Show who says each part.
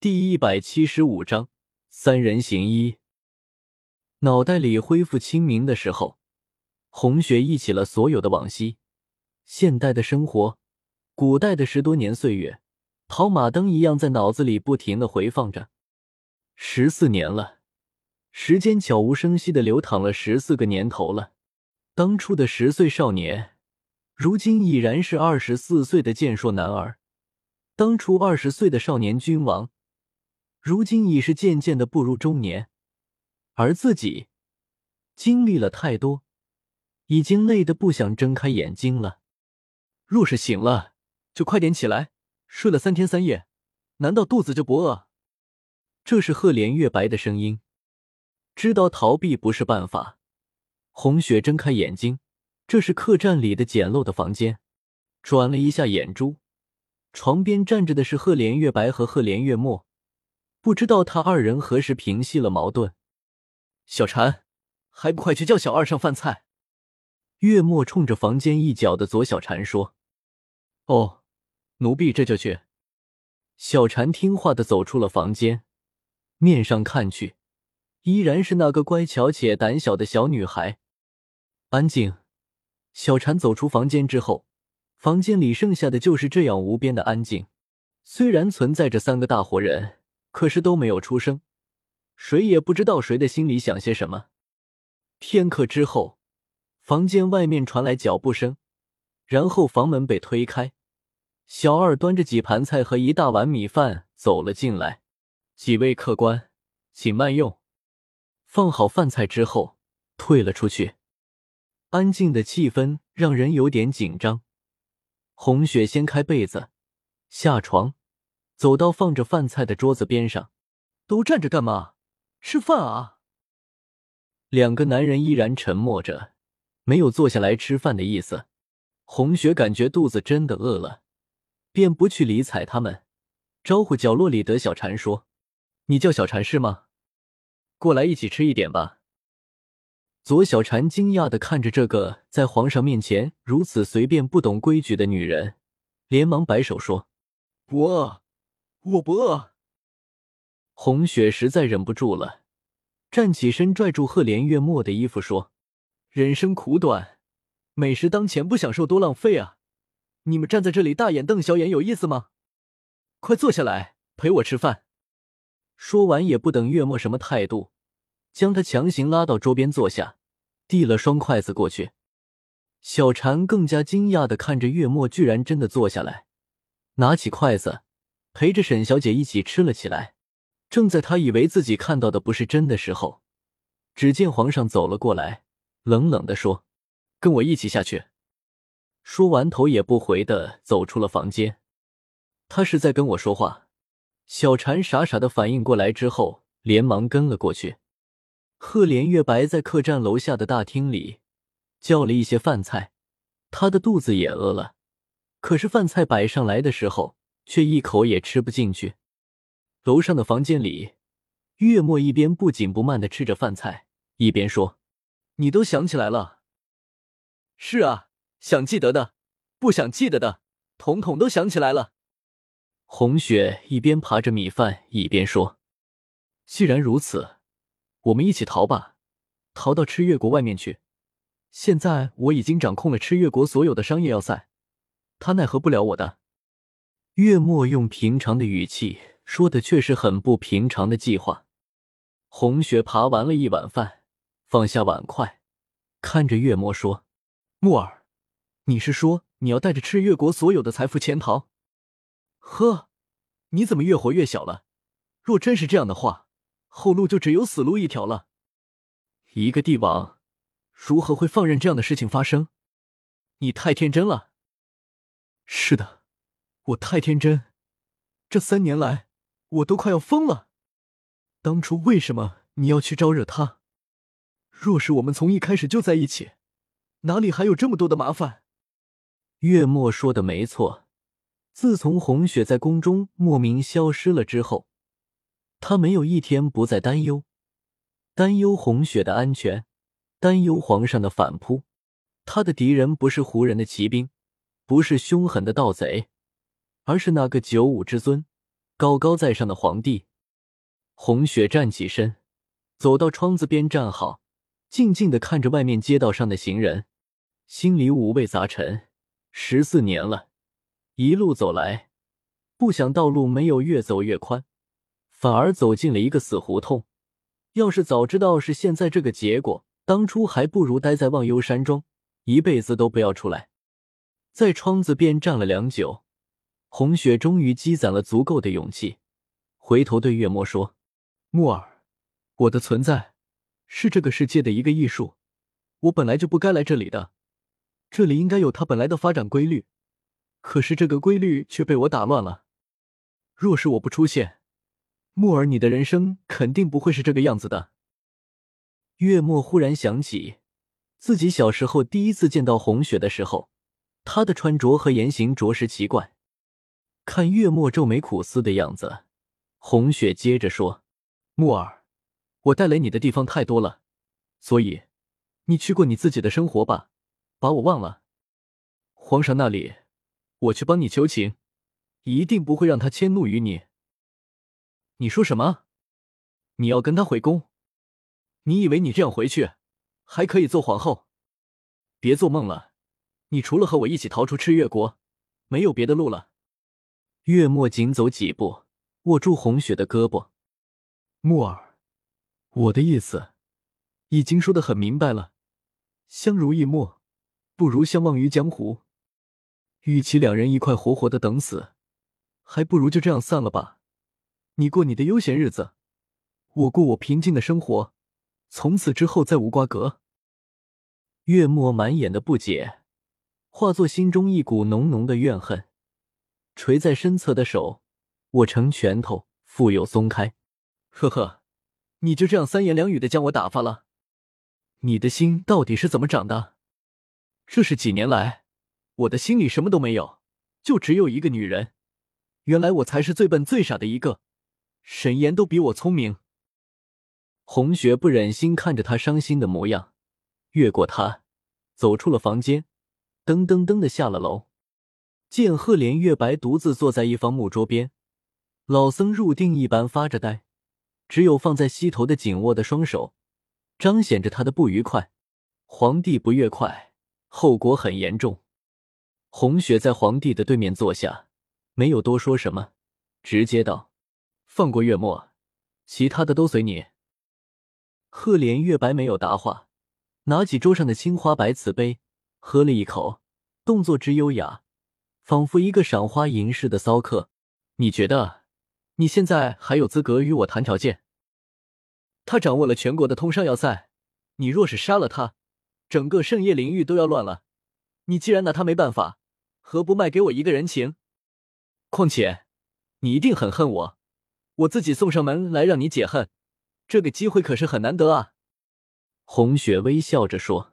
Speaker 1: 第一百七十五章三人行医。脑袋里恢复清明的时候，红雪忆起了所有的往昔，现代的生活，古代的十多年岁月，跑马灯一样在脑子里不停的回放着。十四年了，时间悄无声息的流淌了十四个年头了。当初的十岁少年，如今已然是二十四岁的健硕男儿；当初二十岁的少年君王。如今已是渐渐的步入中年，而自己经历了太多，已经累得不想睁开眼睛了。若是醒了，就快点起来。睡了三天三夜，难道肚子就不饿？这是赫连月白的声音。知道逃避不是办法，红雪睁开眼睛，这是客栈里的简陋的房间。转了一下眼珠，床边站着的是赫连月白和赫连月墨。不知道他二人何时平息了矛盾。小婵，还不快去叫小二上饭菜！月末冲着房间一角的左小婵说：“哦，奴婢这就去。”小婵听话的走出了房间，面上看去依然是那个乖巧且胆小的小女孩。安静。小婵走出房间之后，房间里剩下的就是这样无边的安静。虽然存在着三个大活人。可是都没有出声，谁也不知道谁的心里想些什么。片刻之后，房间外面传来脚步声，然后房门被推开，小二端着几盘菜和一大碗米饭走了进来。几位客官，请慢用。放好饭菜之后，退了出去。安静的气氛让人有点紧张。红雪掀开被子，下床。走到放着饭菜的桌子边上，都站着干嘛？吃饭啊！两个男人依然沉默着，没有坐下来吃饭的意思。红雪感觉肚子真的饿了，便不去理睬他们，招呼角落里的小禅说：“你叫小禅是吗？过来一起吃一点吧。”左小禅惊讶的看着这个在皇上面前如此随便、不懂规矩的女人，连忙摆手说：“不饿。”我不饿。红雪实在忍不住了，站起身拽住赫连月墨的衣服说：“人生苦短，美食当前不享受多浪费啊！你们站在这里大眼瞪小眼有意思吗？快坐下来陪我吃饭。”说完也不等月末什么态度，将他强行拉到桌边坐下，递了双筷子过去。小婵更加惊讶的看着月末，居然真的坐下来，拿起筷子。陪着沈小姐一起吃了起来。正在他以为自己看到的不是真的时候，只见皇上走了过来，冷冷的说：“跟我一起下去。”说完，头也不回的走出了房间。他是在跟我说话。小婵傻傻的反应过来之后，连忙跟了过去。赫连月白在客栈楼下的大厅里叫了一些饭菜，他的肚子也饿了。可是饭菜摆上来的时候，却一口也吃不进去。楼上的房间里，月末一边不紧不慢的吃着饭菜，一边说：“你都想起来了？”“是啊，想记得的，不想记得的，统统都想起来了。”红雪一边扒着米饭，一边说：“既然如此，我们一起逃吧，逃到赤月国外面去。现在我已经掌控了赤月国所有的商业要塞，他奈何不了我的。”月末用平常的语气说的，却是很不平常的计划。红雪扒完了一碗饭，放下碗筷，看着月末说：“木儿，你是说你要带着赤月国所有的财富潜逃？呵，你怎么越活越小了？若真是这样的话，后路就只有死路一条了。一个帝王，如何会放任这样的事情发生？你太天真了。是的。”我太天真，这三年来我都快要疯了。当初为什么你要去招惹他？若是我们从一开始就在一起，哪里还有这么多的麻烦？月末说的没错，自从红雪在宫中莫名消失了之后，他没有一天不再担忧，担忧红雪的安全，担忧皇上的反扑。他的敌人不是胡人的骑兵，不是凶狠的盗贼。而是那个九五之尊，高高在上的皇帝。红雪站起身，走到窗子边站好，静静的看着外面街道上的行人，心里五味杂陈。十四年了，一路走来，不想道路没有越走越宽，反而走进了一个死胡同。要是早知道是现在这个结果，当初还不如待在忘忧山庄，一辈子都不要出来。在窗子边站了良久，红雪终于积攒了足够的勇气，回头对月末说：“木儿，我的存在是这个世界的一个艺术，我本来就不该来这里的，这里应该有它本来的发展规律，可是这个规律却被我打乱了。若是我不出现。”木耳，你的人生肯定不会是这个样子的。月末忽然想起自己小时候第一次见到红雪的时候，她的穿着和言行着实奇怪。看月末皱眉苦思的样子，红雪接着说：“木耳，我带来你的地方太多了，所以你去过你自己的生活吧，把我忘了。皇上那里，我去帮你求情，一定不会让他迁怒于你。”你说什么？你要跟他回宫？你以为你这样回去还可以做皇后？别做梦了！你除了和我一起逃出赤月国，没有别的路了。月末紧走几步，握住红雪的胳膊。木儿，我的意思已经说的很明白了。相濡以沫，不如相忘于江湖。与其两人一块活活的等死，还不如就这样散了吧。你过你的悠闲日子，我过我平静的生活，从此之后再无瓜葛。月末满眼的不解，化作心中一股浓浓的怨恨，垂在身侧的手握成拳头，复又松开。呵呵，你就这样三言两语的将我打发了？你的心到底是怎么长的？这是几年来，我的心里什么都没有，就只有一个女人。原来我才是最笨最傻的一个。沈岩都比我聪明。红雪不忍心看着他伤心的模样，越过他，走出了房间，噔噔噔的下了楼。见赫连月白独自坐在一方木桌边，老僧入定一般发着呆，只有放在膝头的紧握的双手，彰显着他的不愉快。皇帝不悦快，后果很严重。红雪在皇帝的对面坐下，没有多说什么，直接道。放过月末，其他的都随你。赫连月白没有答话，拿起桌上的青花白瓷杯，喝了一口，动作之优雅，仿佛一个赏花吟诗的骚客。你觉得你现在还有资格与我谈条件？他掌握了全国的通商要塞，你若是杀了他，整个圣夜领域都要乱了。你既然拿他没办法，何不卖给我一个人情？况且，你一定很恨我。我自己送上门来让你解恨，这个机会可是很难得啊！红雪微笑着说。